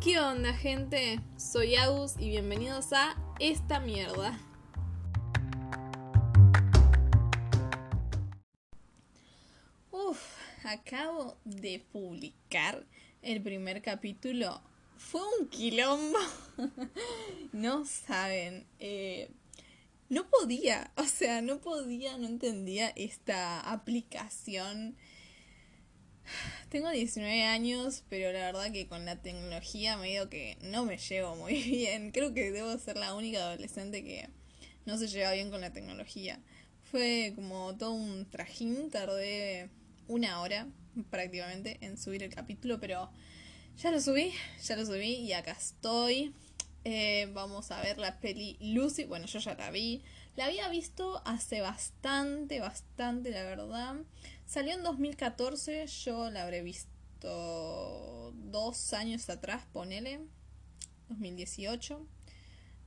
¿Qué onda, gente? Soy Agus y bienvenidos a Esta Mierda. Uf, acabo de publicar el primer capítulo. Fue un quilombo. no saben. Eh, no podía, o sea, no podía, no entendía esta aplicación tengo 19 años, pero la verdad que con la tecnología medio que no me llevo muy bien. Creo que debo ser la única adolescente que no se lleva bien con la tecnología. Fue como todo un trajín, tardé una hora prácticamente en subir el capítulo, pero ya lo subí, ya lo subí y acá estoy. Eh, vamos a ver la peli Lucy. Bueno, yo ya la vi. La había visto hace bastante, bastante, la verdad. Salió en 2014, yo la habré visto dos años atrás, ponele. 2018,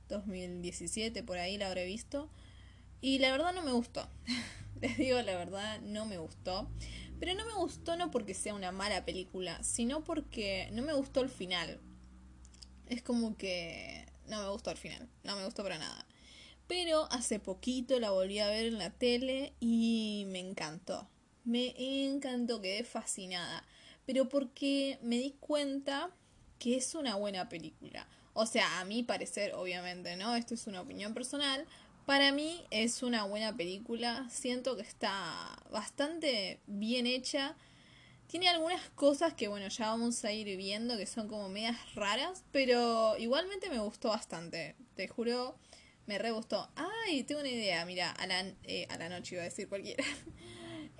2017, por ahí la habré visto. Y la verdad no me gustó. Les digo la verdad, no me gustó. Pero no me gustó no porque sea una mala película, sino porque no me gustó el final. Es como que no me gustó el final, no me gustó para nada. Pero hace poquito la volví a ver en la tele y me encantó. Me encantó, quedé fascinada. Pero porque me di cuenta que es una buena película. O sea, a mi parecer, obviamente, ¿no? Esto es una opinión personal. Para mí es una buena película. Siento que está bastante bien hecha. Tiene algunas cosas que, bueno, ya vamos a ir viendo que son como medias raras. Pero igualmente me gustó bastante. Te juro, me re gustó. Ay, tengo una idea. Mira, a la, eh, a la noche iba a decir cualquiera.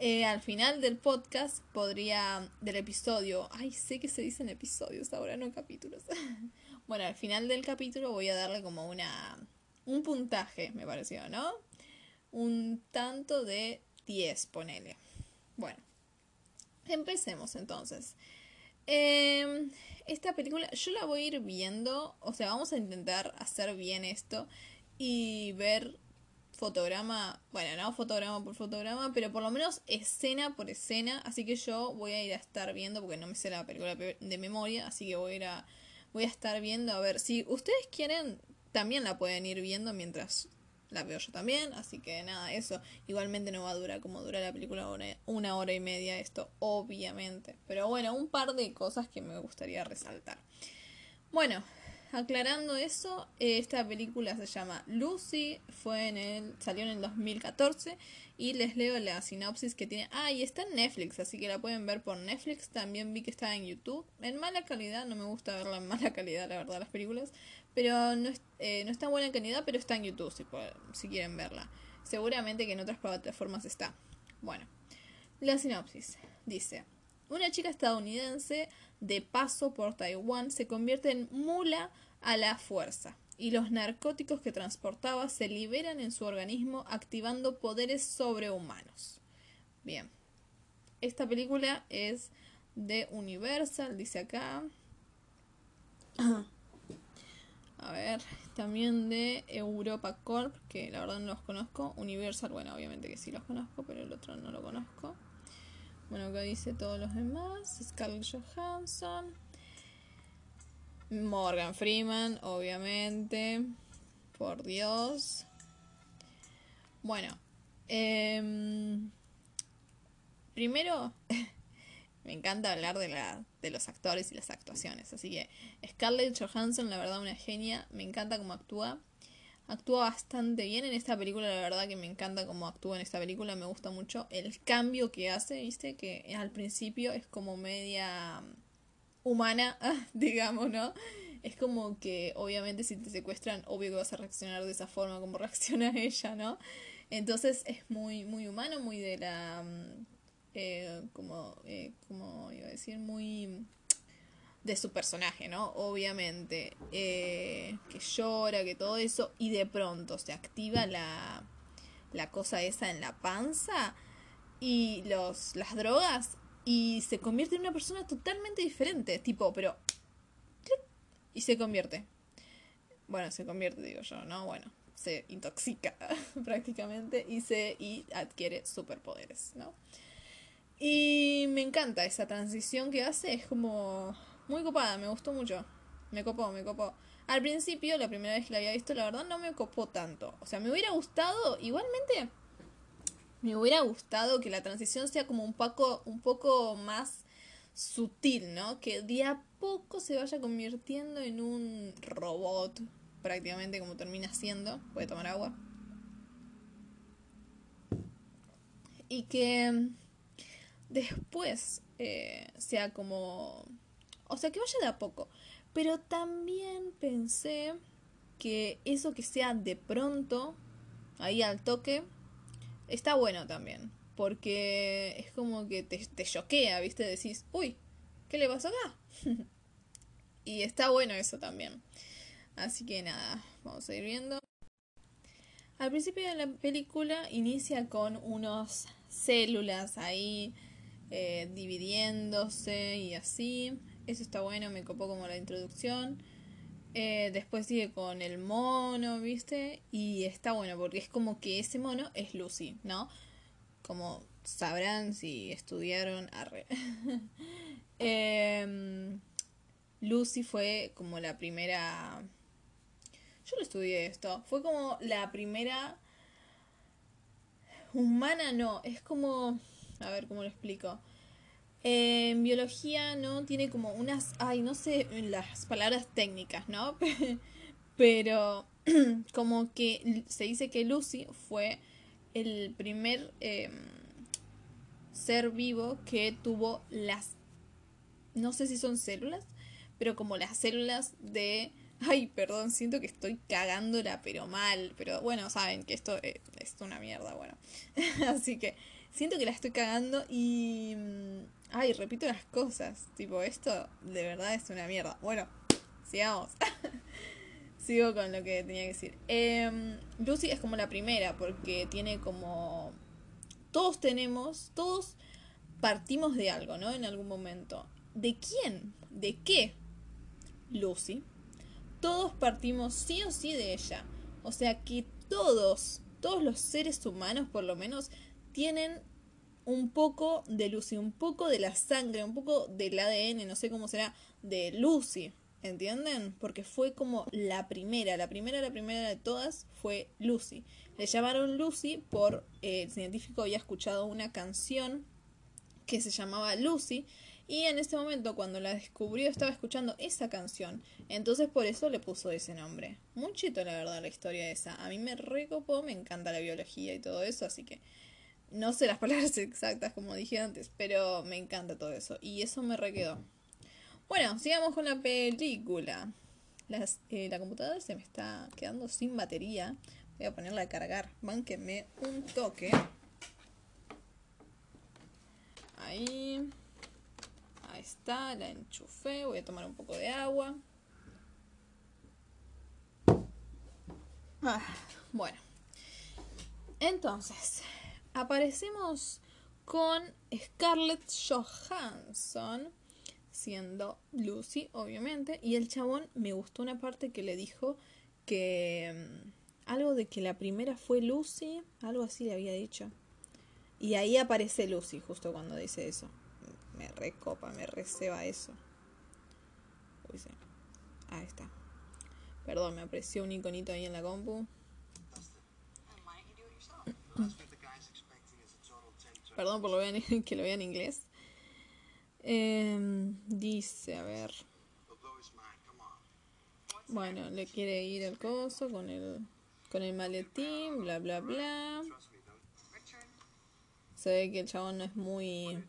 Eh, al final del podcast podría, del episodio, ay, sé que se dicen episodios ahora, no capítulos. bueno, al final del capítulo voy a darle como una, un puntaje, me pareció, ¿no? Un tanto de 10, ponele. Bueno, empecemos entonces. Em, esta película yo la voy a ir viendo, o sea, vamos a intentar hacer bien esto y ver fotograma, bueno, no fotograma por fotograma, pero por lo menos escena por escena, así que yo voy a ir a estar viendo, porque no me sé la película de memoria, así que voy a ir a, voy a estar viendo, a ver, si ustedes quieren, también la pueden ir viendo mientras la veo yo también, así que nada, eso igualmente no va a durar como dura la película una, una hora y media esto, obviamente, pero bueno, un par de cosas que me gustaría resaltar. Bueno, aclarando eso, esta película se llama Lucy, fue en el, salió en el 2014 y les leo la sinopsis que tiene. Ah, y está en Netflix, así que la pueden ver por Netflix. También vi que está en YouTube. En mala calidad, no me gusta verla en mala calidad, la verdad, las películas. Pero no, eh, no está en buena calidad, pero está en YouTube si quieren verla. Seguramente que en otras plataformas está. Bueno, la sinopsis dice. Una chica estadounidense de paso por Taiwán se convierte en mula a la fuerza y los narcóticos que transportaba se liberan en su organismo activando poderes sobrehumanos. Bien, esta película es de Universal, dice acá. A ver, también de Europa Corp, que la verdad no los conozco. Universal, bueno, obviamente que sí los conozco, pero el otro no lo conozco. Bueno, acá dice todos los demás. Scarlett Johansson. Morgan Freeman, obviamente. Por Dios. Bueno. Em, primero, me encanta hablar de, la, de los actores y las actuaciones. Así que Scarlett Johansson, la verdad, una genia. Me encanta cómo actúa actúa bastante bien en esta película, la verdad que me encanta cómo actúa en esta película, me gusta mucho el cambio que hace, viste, que al principio es como media humana, digamos, ¿no? Es como que obviamente si te secuestran, obvio que vas a reaccionar de esa forma como reacciona ella, ¿no? Entonces es muy, muy humano, muy de la... Mm, eh, como, eh, como iba a decir, muy de su personaje, ¿no? Obviamente, eh, que llora, que todo eso, y de pronto se activa la, la cosa esa en la panza y los, las drogas y se convierte en una persona totalmente diferente, tipo, pero... Y se convierte. Bueno, se convierte, digo yo, ¿no? Bueno, se intoxica prácticamente y se y adquiere superpoderes, ¿no? Y me encanta esa transición que hace, es como muy copada, me gustó mucho. me copó, me copó. Al principio, la primera vez que la había visto, la verdad no me copó tanto. O sea, me hubiera gustado, igualmente, me hubiera gustado que la transición sea como un poco, un poco más sutil, ¿no? Que de a poco se vaya convirtiendo en un robot, prácticamente como termina siendo. Voy a tomar agua. Y que después eh, sea como... O sea, que vaya de a poco. Pero también pensé que eso que sea de pronto, ahí al toque, está bueno también. Porque es como que te, choquea, ¿viste? Decís, uy, ¿qué le pasó acá? y está bueno eso también. Así que nada, vamos a ir viendo. Al principio de la película inicia con unos células ahí eh, dividiéndose y así. Eso está bueno, me copó como la introducción. Eh, después sigue con el mono, ¿viste? Y está bueno porque es como que ese mono es Lucy, ¿no? Como sabrán si estudiaron arre. Em, Lucy fue como la primera... Yo lo estudié esto. Fue como la primera... Humana no, es como... A ver cómo lo explico en biología, ¿no? Tiene como unas, ay, no sé las palabras técnicas, ¿no? Pero como que se dice que Lucy fue el primer em, ser vivo que tuvo las, no sé si son células, pero como las células de... Ay, perdón, siento que estoy cagándola, pero mal. Pero bueno, saben que esto eh, es una mierda, bueno. Así que siento que la estoy cagando y mm, Ay, repito las cosas. Tipo, esto de verdad es una mierda. Bueno, sigamos. Sigo con lo que tenía que decir. Eh, Lucy es como la primera porque tiene como... Todos tenemos, todos partimos de algo, ¿no? En algún momento. ¿De quién? ¿De qué? Lucy. Todos partimos sí o sí de ella. O sea que todos, todos los seres humanos por lo menos, tienen un poco de Lucy, un poco de la sangre, un poco del ADN, no sé cómo será, de Lucy, ¿entienden? Porque fue como la primera, la primera, la primera de todas fue Lucy. Le llamaron Lucy por, eh, el científico había escuchado una canción que se llamaba Lucy y en ese momento cuando la descubrió estaba escuchando esa canción. Entonces por eso le puso ese nombre. Muy chito la verdad la historia esa. A mí me recopó, me encanta la biología y todo eso, así que no sé las palabras exactas como dije antes, pero me encanta todo eso. Y eso me requedó. Bueno, sigamos con la película. Eh, la computadora se me está quedando sin batería. Voy a ponerla a cargar. Bánquenme un toque. Ahí. Ahí está, la enchufé. Voy a tomar un poco de agua. Ah, bueno. Entonces, aparecemos con Scarlett Johansson siendo Lucy, obviamente, y el chabón me gustó una parte que le dijo que mm, algo de que la primera fue Lucy, algo así le había dicho. Y ahí aparece Lucy justo cuando dice eso. Me recopa, me receba eso. Uy, sí. Ahí está. Perdón, me apareció un iconito ahí en la compu. Perdón por lo que lo vean en inglés. Em, dice, a ver. Bueno, le quiere ir el coso con el, con el maletín, bla, bla, bla. Se ve que el chabón no es muy...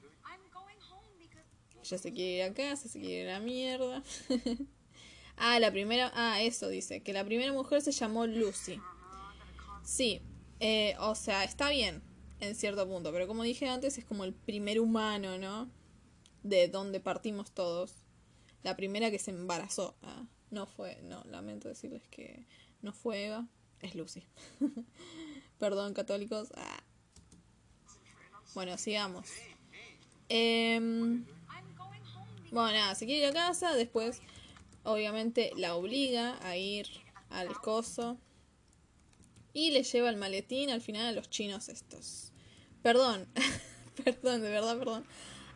Ya se quiere ir a casa, se quiere ir a la mierda. ah, la primera... Ah, eso dice, que la primera mujer se llamó Lucy. Sí, eh, o sea, está bien en cierto punto, pero como dije antes, es como el primer humano, ¿no? De donde partimos todos. La primera que se embarazó. Ah, no fue, no, lamento decirles que no fue Eva, es Lucy. Perdón, católicos. Ah. Bueno, sigamos. Em, bueno, nada, se quiere ir a casa, después obviamente la obliga a ir al coso y le lleva el maletín al final a los chinos estos. Perdón, perdón, de verdad, perdón.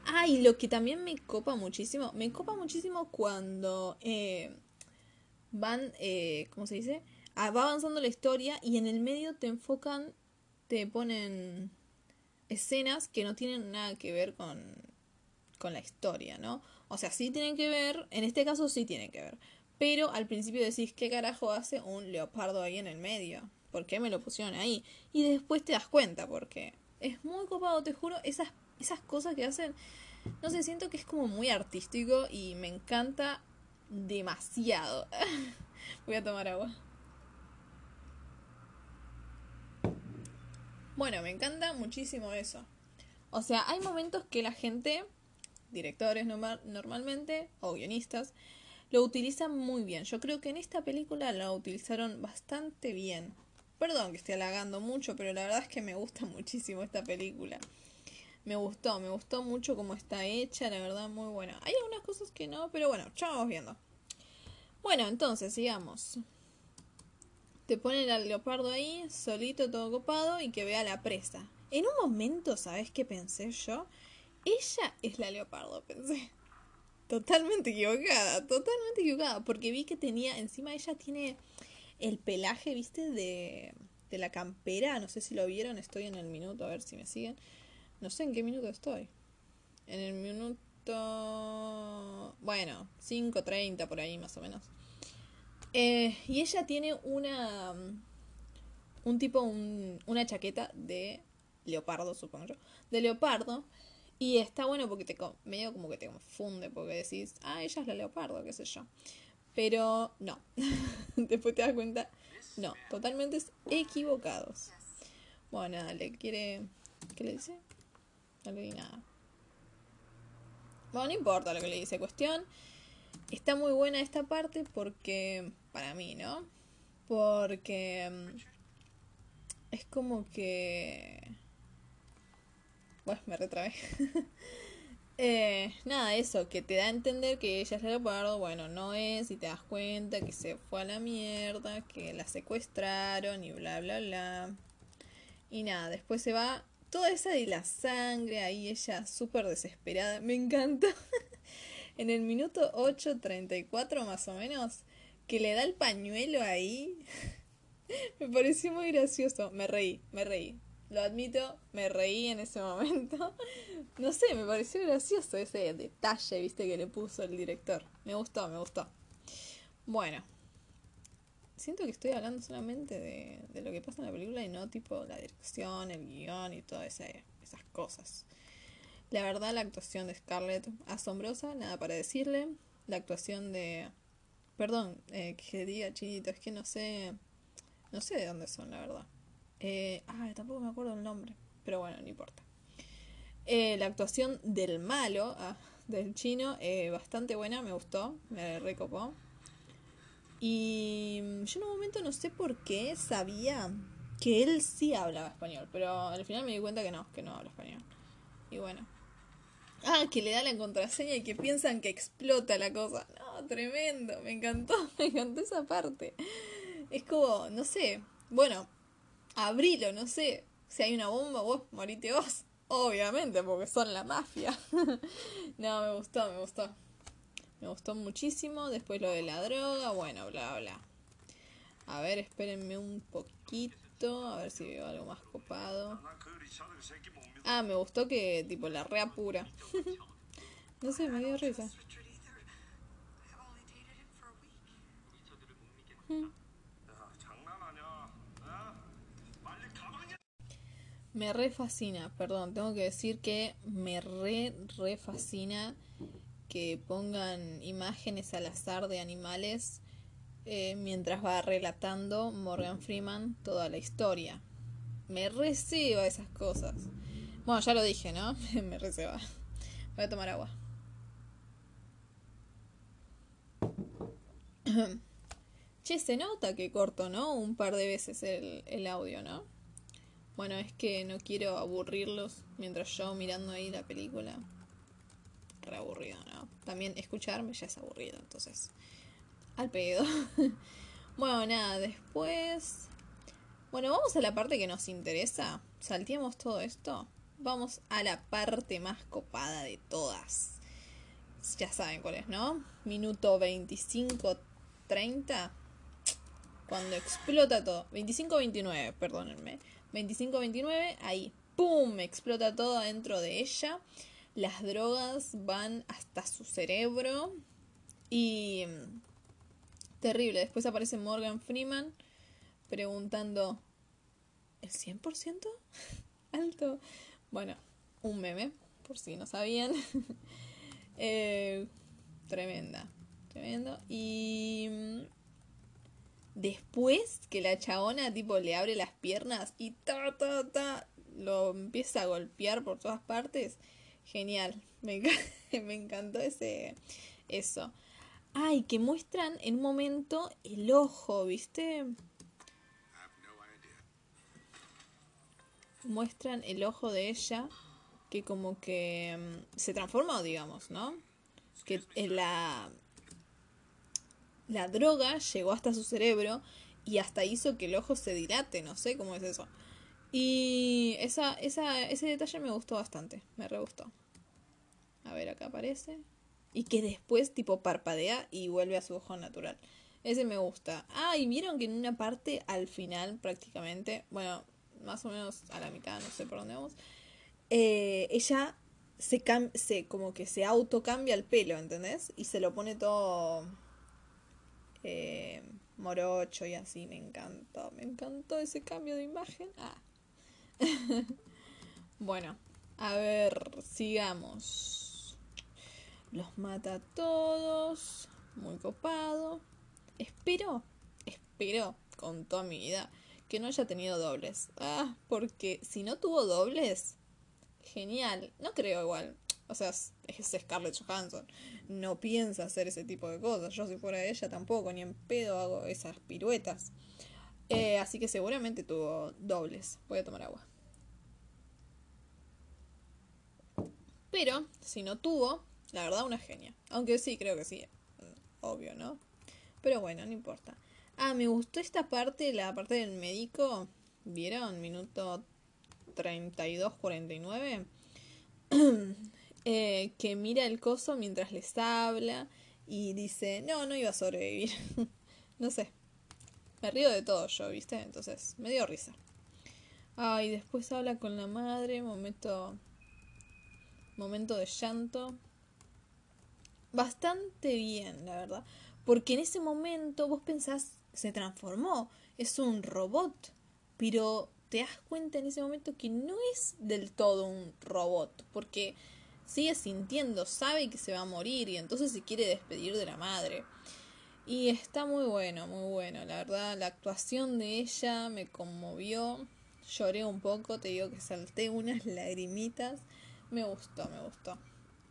Ay, lo que también me copa muchísimo, me copa muchísimo cuando eh, van, eh, ¿cómo se dice? Ah, va avanzando la historia y en el medio te enfocan, te ponen escenas que no tienen nada que ver con, con la historia, ¿no? O sea, sí tienen que ver, en este caso sí tienen que ver, pero al principio decís, ¿qué carajo hace un leopardo ahí en el medio? ¿Por qué me lo pusieron ahí? Y después te das cuenta, porque es muy copado, te juro, esas, esas cosas que hacen, no sé, siento que es como muy artístico y me encanta demasiado. Voy a tomar agua. Bueno, me encanta muchísimo eso. O sea, hay momentos que la gente, directores normalmente, o guionistas, lo utilizan muy bien. Yo creo que en esta película lo utilizaron bastante bien. Perdón que esté halagando mucho, pero la verdad es que me gusta muchísimo esta película. Me gustó, me gustó mucho cómo está hecha, la verdad, muy buena. Hay algunas cosas que no, pero bueno, ya vamos viendo. Bueno, entonces, sigamos. Te ponen al leopardo ahí, solito, todo copado, y que vea la presa. En un momento, ¿sabes qué pensé yo? Ella es la leopardo, pensé. Totalmente equivocada, totalmente equivocada, porque vi que tenía, encima ella tiene el pelaje, viste, de, de la campera, no sé si lo vieron, estoy en el minuto, a ver si me siguen. No sé en qué minuto estoy. En el minuto... Bueno, 5.30 por ahí más o menos. Eh, y ella tiene una... Un tipo, un, una chaqueta de leopardo, supongo yo. De leopardo. Y está bueno porque te medio como que te confunde, porque decís, ah, ella es la leopardo, qué sé yo. Pero no. Después te das cuenta, no, totalmente equivocados. Bueno, nada, le quiere. ¿Qué le dice? No le di nada. Bueno, no importa lo que le dice. Cuestión. Está muy buena esta parte porque. Para mí, ¿no? Porque. Mm, es como que. Bueno, me retrae. Eh, nada, eso, que te da a entender que ella es leopardo, bueno, no es, y te das cuenta que se fue a la mierda, que la secuestraron y bla, bla, bla. Y nada, después se va toda esa de la sangre, ahí ella súper desesperada, me encanta. en el minuto 8.34 más o menos, que le da el pañuelo ahí, me pareció muy gracioso, me reí, me reí. Lo admito, me reí en ese momento. No sé, me pareció gracioso ese detalle, viste, que le puso el director. Me gustó, me gustó. Bueno. Siento que estoy hablando solamente de, de lo que pasa en la película y no tipo la dirección, el guion y todas esas cosas. La verdad, la actuación de Scarlett, asombrosa, nada para decirle. La actuación de... Perdón, eh, que diga chinito, es que no sé... No sé de dónde son, la verdad. Ah, tampoco me acuerdo el nombre, pero bueno, no importa. Eh, la actuación del malo, ah, del chino, eh, bastante buena, me gustó, me recopó. Y yo en un momento no sé por qué sabía que él sí hablaba español, pero al final me di cuenta que no, que no habla español. Y bueno. Ah, que le da la contraseña y que piensan que explota la cosa. No, tremendo, me encantó, me encantó esa parte. Es como, no sé, bueno, abrilo, no sé. Si hay una bomba, vos morite vos. Obviamente, porque son la mafia. no, me gustó, me gustó. Me gustó muchísimo. Después lo de la droga, bueno, bla, bla. A ver, espérenme un poquito. A ver si veo algo más copado. Ah, me gustó que, tipo, la rea pura. no sé, me dio risa. Me re fascina, perdón, tengo que decir que me re, re fascina que pongan imágenes al azar de animales eh, mientras va relatando Morgan Freeman toda la historia. Me receba esas cosas. Bueno, ya lo dije, ¿no? me receba. Voy a tomar agua. che, se nota que corto, ¿no? Un par de veces el, el audio, ¿no? Bueno, es que no quiero aburrirlos mientras yo mirando ahí la película. Re aburrido, ¿no? También escucharme ya es aburrido, entonces. Al pedo. bueno, nada, después. Bueno, vamos a la parte que nos interesa. Salteamos todo esto. Vamos a la parte más copada de todas. Ya saben cuál es, ¿no? Minuto 25, 30, cuando explota todo, 25-29, perdónenme, 25-29, ahí, ¡pum!, explota todo dentro de ella, las drogas van hasta su cerebro y... Terrible, después aparece Morgan Freeman preguntando, ¿el 100%? Alto. Bueno, un meme, por si no sabían. Eh, tremenda, tremendo. Y mm, después que la chabona tipo le abre las piernas y ta, ta, ta, lo empieza a golpear por todas partes. Genial, me, encantó ese eso. Ay, que muestran en un momento el ojo, ¿viste? Muestran el ojo de ella que como que mm, se transformó, digamos, ¿no? Que la, la droga llegó hasta su cerebro y hasta hizo que el ojo se dilate, no sé cómo es eso. Y esa, esa, ese detalle me gustó bastante, me re gustó. A ver, acá aparece. Y que después tipo parpadea y vuelve a su ojo natural. Ese me gusta. Ah, y vieron que en una parte al final prácticamente, bueno, más o menos a la mitad, no sé por dónde vamos, eh, ella se, se como que se autocambia el pelo, ¿entendés? Y se lo pone todo eh, morocho y así, me encantó, me encantó ese cambio de imagen. Ah. bueno, a ver, sigamos. Los mata a todos, muy copado. Espero, espero con toda mi vida que no haya tenido dobles. Ah, porque si no tuvo dobles, genial. No creo igual. O sea, es Scarlett Johansson. No piensa hacer ese tipo de cosas. Yo si fuera ella tampoco, ni en pedo hago esas piruetas. Eh, así que seguramente tuvo dobles. Voy a tomar agua. Pero, si no tuvo, la verdad una genia. Aunque sí, creo que sí. Obvio, ¿no? Pero bueno, no importa. Ah, me gustó esta parte, la parte del médico. ¿Vieron? Minuto 32-49, eh, que mira el coso mientras les habla y dice, no, no iba a sobrevivir. no sé. Me río de todo yo, ¿viste? Entonces, me dio risa. Ah, y después habla con la madre, momento momento de llanto. Bastante bien, la verdad. Porque en ese momento vos pensás, se transformó, es un robot, pero te das cuenta en ese momento que no es del todo un robot, porque sigue sintiendo, sabe que se va a morir y entonces se quiere despedir de la madre. Y está muy bueno, muy bueno, la verdad, la actuación de ella me conmovió, lloré un poco, te digo que salté unas lagrimitas, me gustó, me gustó.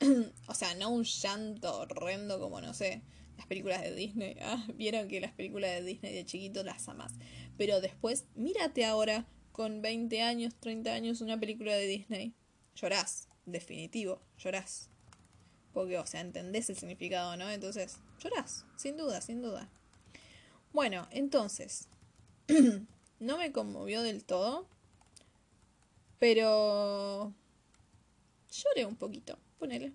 o sea, no un llanto horrendo como, no sé, las películas de Disney. Ah, vieron que las películas de Disney de chiquito las amas. Pero después, mírate ahora con 20 años, 30 años, una película de Disney, llorás, definitivo, llorás. Porque, o sea, entendés el significado, ¿no? Entonces, llorás, sin duda, sin duda. Bueno, entonces, no me conmovió del todo, pero lloré un poquito, ponele.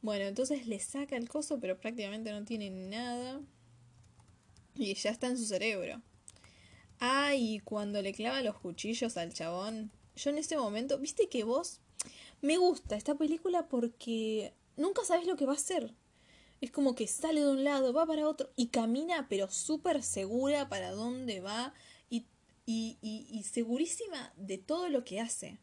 Bueno, entonces le saca el coso, pero prácticamente no tiene nada. Y ya está en su cerebro. Ah, cuando le clava los cuchillos al chabón, yo en ese momento, viste que vos, me gusta esta película porque nunca sabes lo que va a hacer. Es como que sale de un lado, va para otro y camina, pero súper segura para dónde va y, y, y, y, segurísima de todo lo que hace.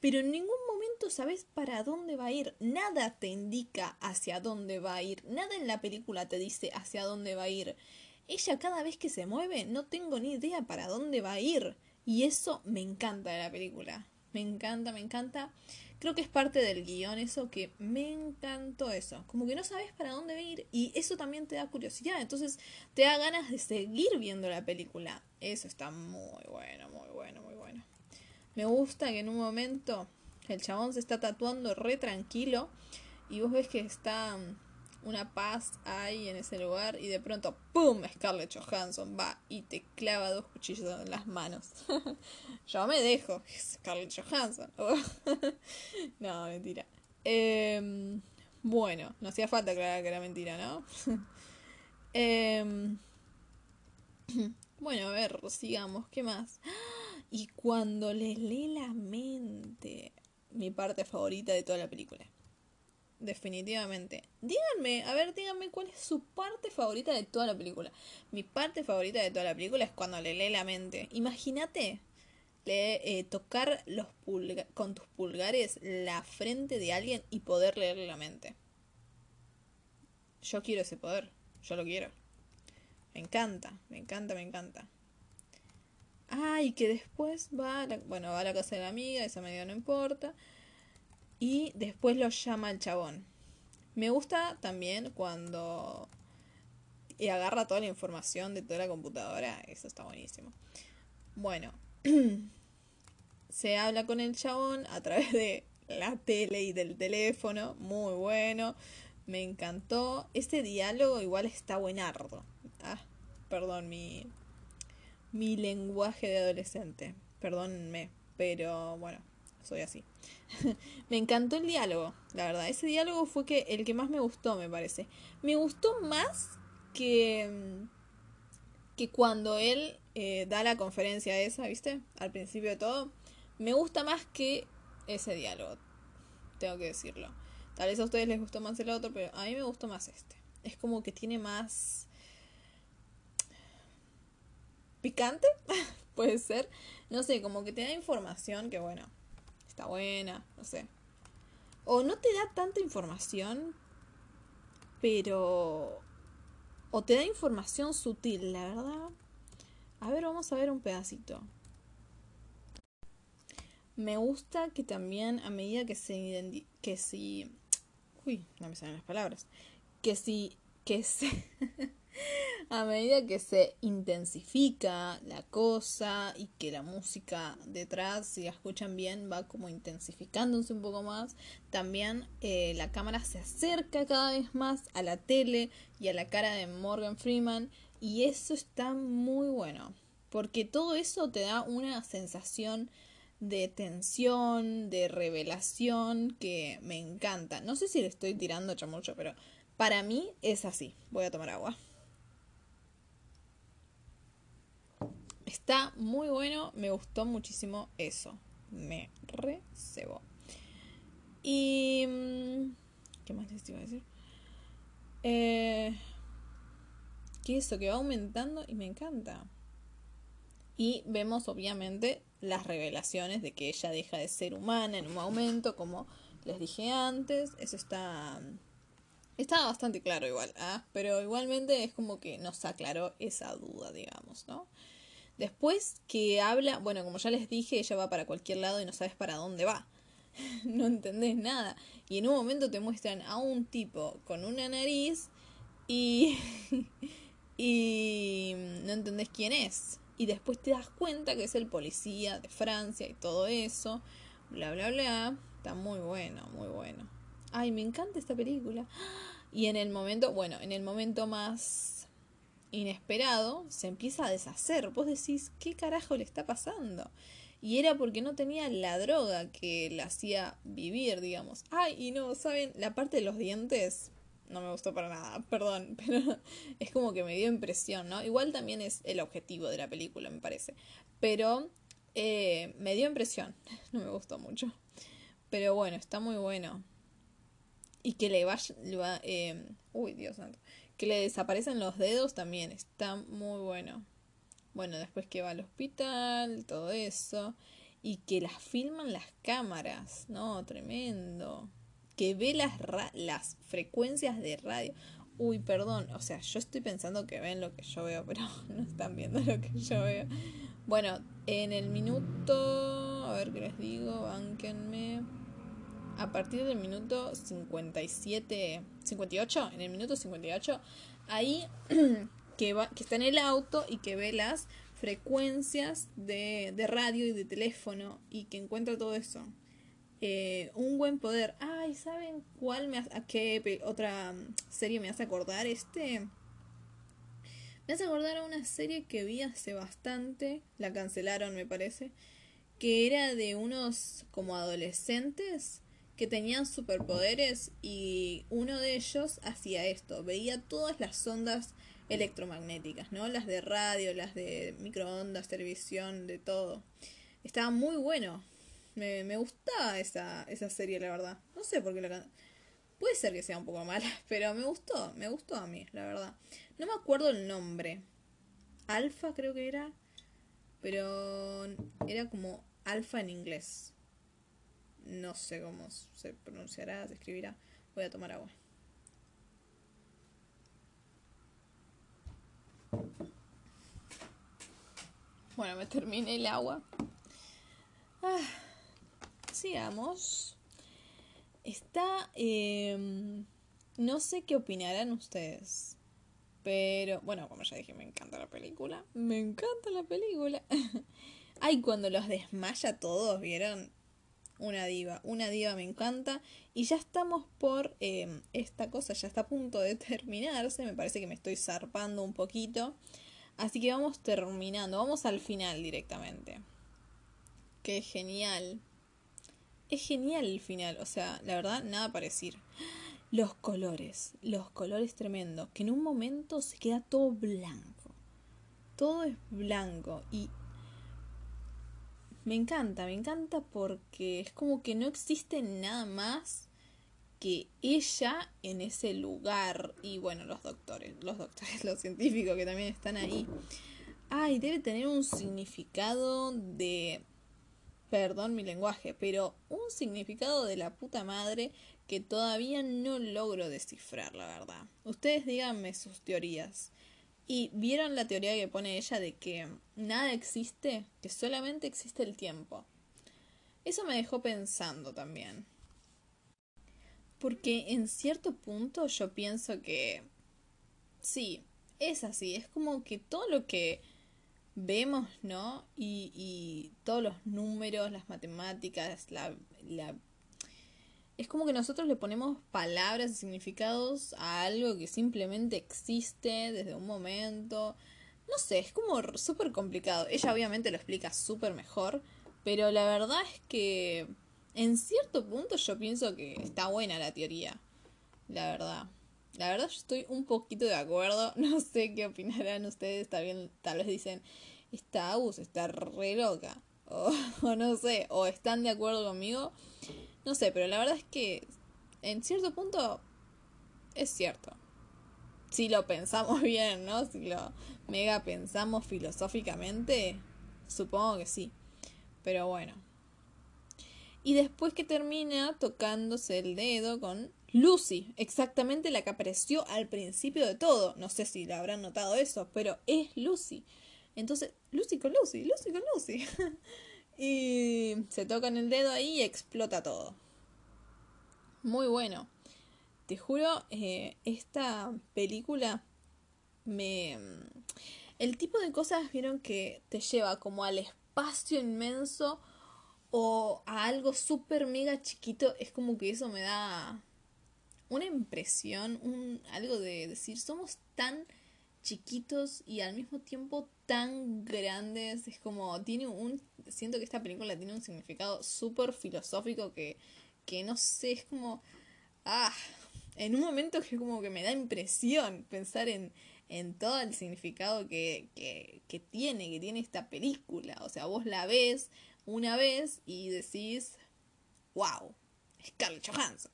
Pero en ningún momento sabes para dónde va a ir. Nada te indica hacia dónde va a ir. Nada en la película te dice hacia dónde va a ir. Ella cada vez que se mueve no tengo ni idea para dónde va a ir. Y eso me encanta de la película. Me encanta, me encanta. Creo que es parte del guion eso que me encantó eso. Como que no sabes para dónde va a ir y eso también te da curiosidad. Entonces te da ganas de seguir viendo la película. Eso está muy bueno, muy bueno, muy bueno. Me gusta que en un momento el chabón se está tatuando re tranquilo y vos ves que está una paz ahí en ese lugar y de pronto ¡pum! Scarlett Johansson va y te clava dos cuchillos en las manos. Yo me dejo, Scarlett Johansson. no, mentira. Em, bueno, no hacía falta aclarar que era mentira, ¿no? Em, bueno, a ver, sigamos. ¿Qué más? Y cuando le lee la mente, mi parte favorita de toda la película. Definitivamente. Díganme, a ver, díganme cuál es su parte favorita de toda la película. Mi parte favorita de toda la película es cuando le lee la mente. Imagínate eh, tocar los con tus pulgares la frente de alguien y poder leerle la mente. Yo quiero ese poder, yo lo quiero. Me encanta, me encanta, me encanta. Ah, y que después va a la, bueno, va a la casa de la amiga, esa medida no importa. Y después lo llama el chabón. Me gusta también cuando y agarra toda la información de toda la computadora. Eso está buenísimo. Bueno, se habla con el chabón a través de la tele y del teléfono. Muy bueno. Me encantó. Este diálogo igual está buenardo. Ah, perdón, mi, mi lenguaje de adolescente. Perdónenme, pero bueno, soy así. me encantó el diálogo, la verdad. Ese diálogo fue que el que más me gustó, me parece. Me gustó más que, que cuando él eh, da la conferencia esa, ¿viste? Al principio de todo. Me gusta más que ese diálogo. Tengo que decirlo. Tal vez a ustedes les gustó más el otro, pero a mí me gustó más este. Es como que tiene más picante, puede ser. No sé, como que te da información que bueno, está buena, no sé. O no te da tanta información, pero... O te da información sutil, la verdad. A ver, vamos a ver un pedacito. Me gusta que también a medida que se... que si... Uy, no me salen las palabras. Que si... que se... a medida que se intensifica la cosa y que la música detrás, si la escuchan bien, va como intensificándose un poco más, también eh, la cámara se acerca cada vez más a la tele y a la cara de Morgan Freeman y eso está muy bueno, porque todo eso te da una sensación de tensión, de revelación que me encanta. No sé si le estoy tirando mucho, pero para mí es así. Voy a tomar agua. Está muy bueno, me gustó muchísimo eso. Me recebo. Y... Mm, ¿Qué más les iba a decir? Eh, que eso, que va aumentando y me encanta. Y vemos obviamente las revelaciones de que ella deja de ser humana en un momento, como les dije antes. Eso está... Está bastante claro igual, ¿ah? pero igualmente es como que nos aclaró esa duda, digamos, ¿no? Después que habla, bueno, como ya les dije, ella va para cualquier lado y no sabes para dónde va. no entendés nada. Y en un momento te muestran a un tipo con una nariz y. y no entendés quién es. Y después te das cuenta que es el policía de Francia y todo eso. Bla, bla, bla. Está muy bueno, muy bueno. Ay, me encanta esta película. Y en el momento, bueno, en el momento más inesperado, se empieza a deshacer. Vos decís, ¿qué carajo le está pasando? Y era porque no tenía la droga que le hacía vivir, digamos. Ay, y no, ¿saben? La parte de los dientes no me gustó para nada, perdón, pero es como que me dio impresión, ¿no? Igual también es el objetivo de la película, me parece. Pero eh, me dio impresión, no me gustó mucho. Pero bueno, está muy bueno. Y que le vaya... Eh, uy, Dios santo que le desaparecen los dedos también está muy bueno. Bueno, después que va al hospital, todo eso. Y que las filman las cámaras, ¿no? Tremendo. Que ve las, las frecuencias de radio. Uy, perdón, o sea, yo estoy pensando que ven lo que yo veo, pero no están viendo lo que yo veo. Bueno, en el minuto, a ver qué les digo, bánquenme a partir del minuto 57, 58, en el minuto 58, ahí que, va, que está en el auto y que ve las frecuencias de, de radio y de teléfono y que encuentra todo eso. Eh, un buen poder. Ay, ¿saben cuál me hace, a qué otra serie me hace acordar? Este me hace acordar a una serie que vi hace bastante, la cancelaron me parece, que era de unos como adolescentes que tenían superpoderes y uno de ellos hacía esto, veía todas las ondas electromagnéticas, ¿no? Las de radio, las de microondas, televisión, de todo. Estaba muy bueno. Me, me gustaba esa, esa serie, la verdad. No sé por qué la Puede ser que sea un poco mala, pero me gustó, me gustó a mí, la verdad. No me acuerdo el nombre. Alfa creo que era. Pero era como alfa en inglés. No sé cómo se pronunciará, se escribirá. Voy a tomar agua. Bueno, me terminé el agua. Ah, sigamos. Está... Em, no sé qué opinarán ustedes. Pero, bueno, como ya dije, me encanta la película. Me encanta la película. Ay, cuando los desmaya todos, ¿vieron? Una diva, una diva me encanta. Y ya estamos por em, esta cosa, ya está a punto de terminarse. Me parece que me estoy zarpando un poquito. Así que vamos terminando, vamos al final directamente. Qué genial. Es genial el final, o sea, la verdad, nada para decir. Los colores, los colores tremendos, que en un momento se queda todo blanco. Todo es blanco y me encanta, me encanta porque es como que no existe nada más que ella en ese lugar y bueno, los doctores, los doctores, los científicos que también están ahí. Ay, debe tener un significado de perdón mi lenguaje, pero un significado de la puta madre que todavía no logro descifrar, la verdad. Ustedes díganme sus teorías. Y vieron la teoría que pone ella de que nada existe, que solamente existe el tiempo. Eso me dejó pensando también. Porque en cierto punto yo pienso que sí, es así. Es como que todo lo que vemos, ¿no? Y, y todos los números, las matemáticas, la, la es como que nosotros le ponemos palabras y significados a algo que simplemente existe desde un momento. No sé, es como súper complicado. Ella obviamente lo explica súper mejor, pero la verdad es que en cierto punto yo pienso que está buena la teoría. La verdad. La verdad yo estoy un poquito de acuerdo. No sé qué opinarán ustedes. Tal, vez dicen, esta Agus está re loca. o no sé, o están de acuerdo conmigo. No sé, pero la verdad es que en cierto punto es cierto. Si lo pensamos bien, ¿no? Si lo mega pensamos filosóficamente, supongo que sí. Pero bueno. Y después que termina tocándose el dedo con Lucy, exactamente la que apareció al principio de todo. No sé si le habrán notado eso, pero es Lucy. Entonces, Lucy con Lucy, Lucy con Lucy. Y se tocan el dedo ahí y explota todo. Muy bueno. Te juro, eh, esta película me... El tipo de cosas, vieron, que te lleva como al espacio inmenso o a algo súper mega chiquito, es como que eso me da una impresión, un, algo de decir, somos tan chiquitos y al mismo tiempo tan grandes. Es como, tiene un, siento que esta película tiene un significado súper filosófico que, que no sé, es como, ah, en un momento que como que me da impresión pensar en, en todo el significado que, que, tiene, que tiene esta película. O sea, vos la ves una vez y decís, wow, Scarlett Johansson.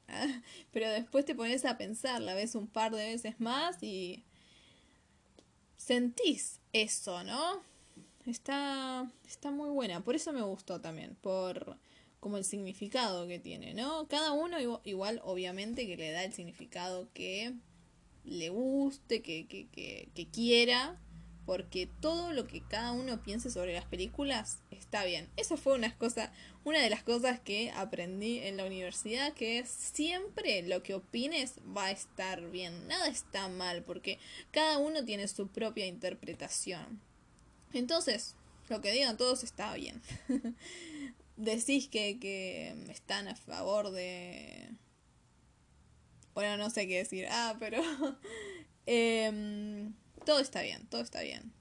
Pero después te pones a pensar, la ves un par de veces más y sentís eso, ¿no? Está, está muy buena, por eso me gustó también, por como el significado que tiene, ¿no? Cada uno igual, obviamente que le da el significado que le guste, que, que, que, que quiera, porque todo lo que cada uno piense sobre las películas está bien. Eso fue una de las cosas que aprendí en la universidad, que es siempre lo que opines va a estar bien, nada está mal, porque cada uno tiene su propia interpretación. Entonces, lo que digan todos está bien. Decís que, que están a favor de... Bueno, no sé qué decir. Ah, pero... eh, todo está bien, todo está bien.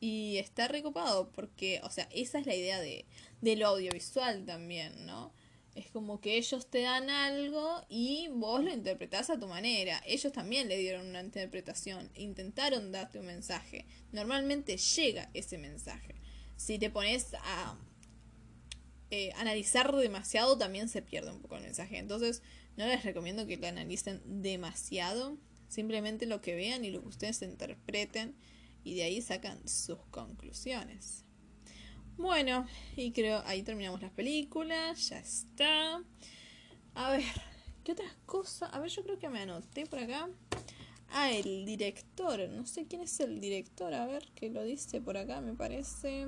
Y está recopado porque, o sea, esa es la idea de, de lo audiovisual también, ¿no? Es como que ellos te dan algo y vos lo interpretás a tu manera. Ellos también le dieron una interpretación, intentaron darte un mensaje. Normalmente llega ese mensaje. Si te pones a eh, analizar demasiado, también se pierde un poco el mensaje. Entonces, no les recomiendo que lo analicen demasiado. Simplemente lo que vean y lo que ustedes interpreten y de ahí sacan sus conclusiones. Bueno, y creo ahí terminamos las películas, ya está. A ver, ¿qué otras cosas? A ver, yo creo que me anoté por acá. Ah, el director, no sé quién es el director, a ver, que lo dice por acá, me parece.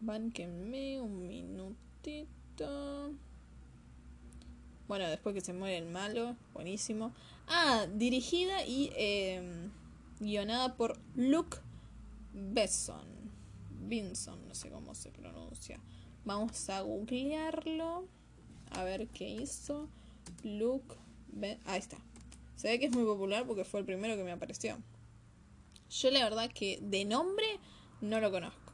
Bánquenme un minutito. Bueno, después que se muere el malo, buenísimo. Ah, dirigida y eh, guionada por Luke Besson. Vinson, no sé cómo se pronuncia. Vamos a googlearlo. A ver qué hizo. Luke Benson. Ahí está. Se ve que es muy popular porque fue el primero que me apareció. Yo la verdad que de nombre no lo conozco.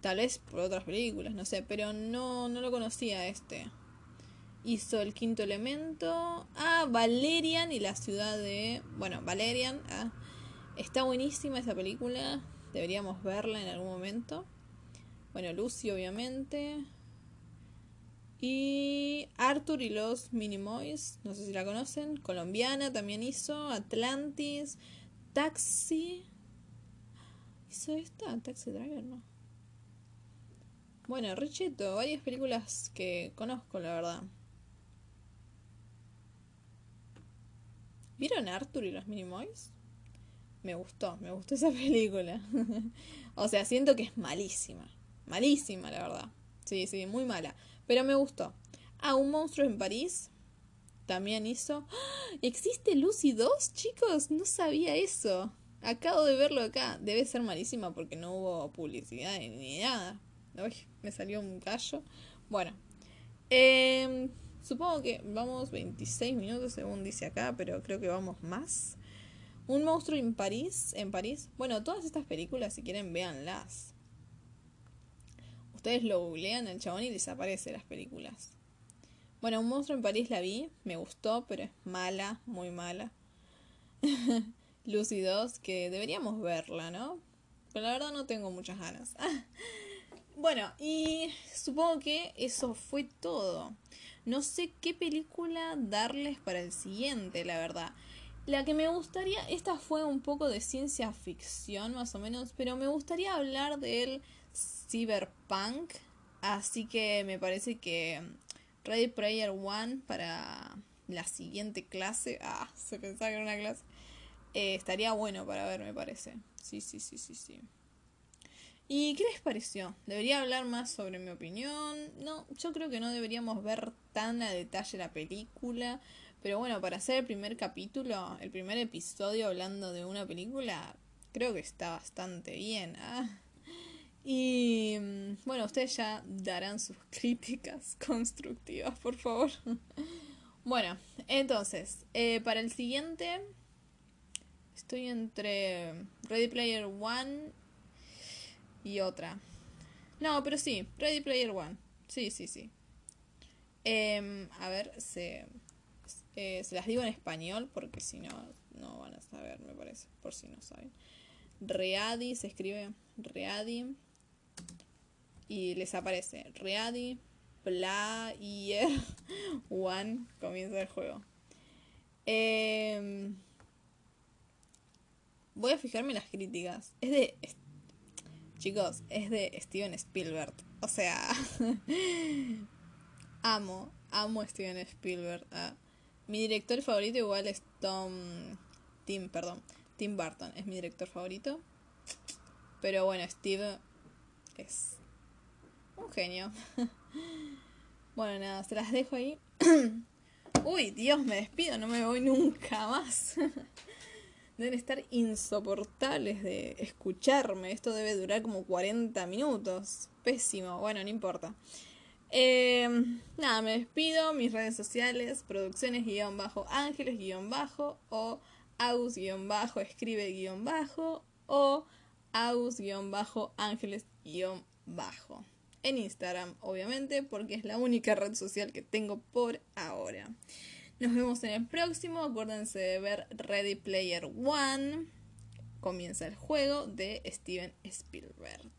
Tal vez por otras películas, no sé, pero no, no lo conocía este. Hizo el quinto elemento. Ah, Valerian y la ciudad de. Bueno, Valerian. Ah, está buenísima esa película. Deberíamos verla en algún momento. Bueno, Lucy, obviamente. Y Arthur y los Minimoys. No sé si la conocen. Colombiana también hizo. Atlantis. Taxi. ¿Hizo esta? Taxi Driver, ¿no? Bueno, Richeto, varias películas que conozco, la verdad. ¿Vieron Arthur y los Minimoys? Me gustó, me gustó esa película. o sea, siento que es malísima. Malísima, la verdad. Sí, sí, muy mala. Pero me gustó. Ah, Un monstruo en París. También hizo. ¡Ah! ¿Existe Lucy 2, chicos? No sabía eso. Acabo de verlo acá. Debe ser malísima porque no hubo publicidad ni nada. Uy, me salió un callo. Bueno. Eh, Supongo que vamos 26 minutos según dice acá, pero creo que vamos más. Un monstruo en París, en París. Bueno, todas estas películas, si quieren, véanlas. Ustedes lo googlean el chabón y les aparece las películas. Bueno, Un monstruo en París la vi, me gustó, pero es mala, muy mala. Lucy 2, que deberíamos verla, ¿no? Pero la verdad no tengo muchas ganas. bueno, y supongo que eso fue todo. No sé qué película darles para el siguiente, la verdad. La que me gustaría, esta fue un poco de ciencia ficción más o menos, pero me gustaría hablar del cyberpunk. Así que me parece que Ready Player One para la siguiente clase. Ah, se pensaba que era una clase. Eh, estaría bueno para ver, me parece. Sí, sí, sí, sí, sí. ¿Y qué les pareció? ¿Debería hablar más sobre mi opinión? No, yo creo que no deberíamos ver tan a detalle la película. Pero bueno, para hacer el primer capítulo, el primer episodio hablando de una película, creo que está bastante bien. ¿ah? Y mm, bueno, ustedes ya darán sus críticas constructivas, por favor. bueno, entonces, eh, para el siguiente, estoy entre Ready Player One y otra. No, pero sí, Ready Player One. Sí, sí, sí. Em, a ver, se, eh, se las digo en español porque si no, no van a saber, me parece, por si no saben. Readi se escribe Readi y les aparece Readi Player One, comienza el juego. Em, voy a fijarme en las críticas. Es de Chicos, es de Steven Spielberg. O sea, amo, amo a Steven Spielberg. Mi director favorito igual es Tom... Tim, perdón. Tim Burton es mi director favorito. Pero bueno, Steve es un genio. bueno, nada, se las dejo ahí. Uy, Dios, me despido, no me voy nunca más. deben estar insoportables de escucharme. Esto debe durar como 40 minutos. Pésimo. Bueno, no importa. Eh, nada, me despido. Mis redes sociales, producciones guion bajo, ángeles guion bajo, o aus guion bajo, escribe guion bajo, o aus guion bajo, ángeles guion bajo. en Instagram, obviamente, porque es la única red social que tengo por ahora. Nos vemos en el próximo. Acuérdense de ver Ready Player One. Comienza el juego de Steven Spielberg.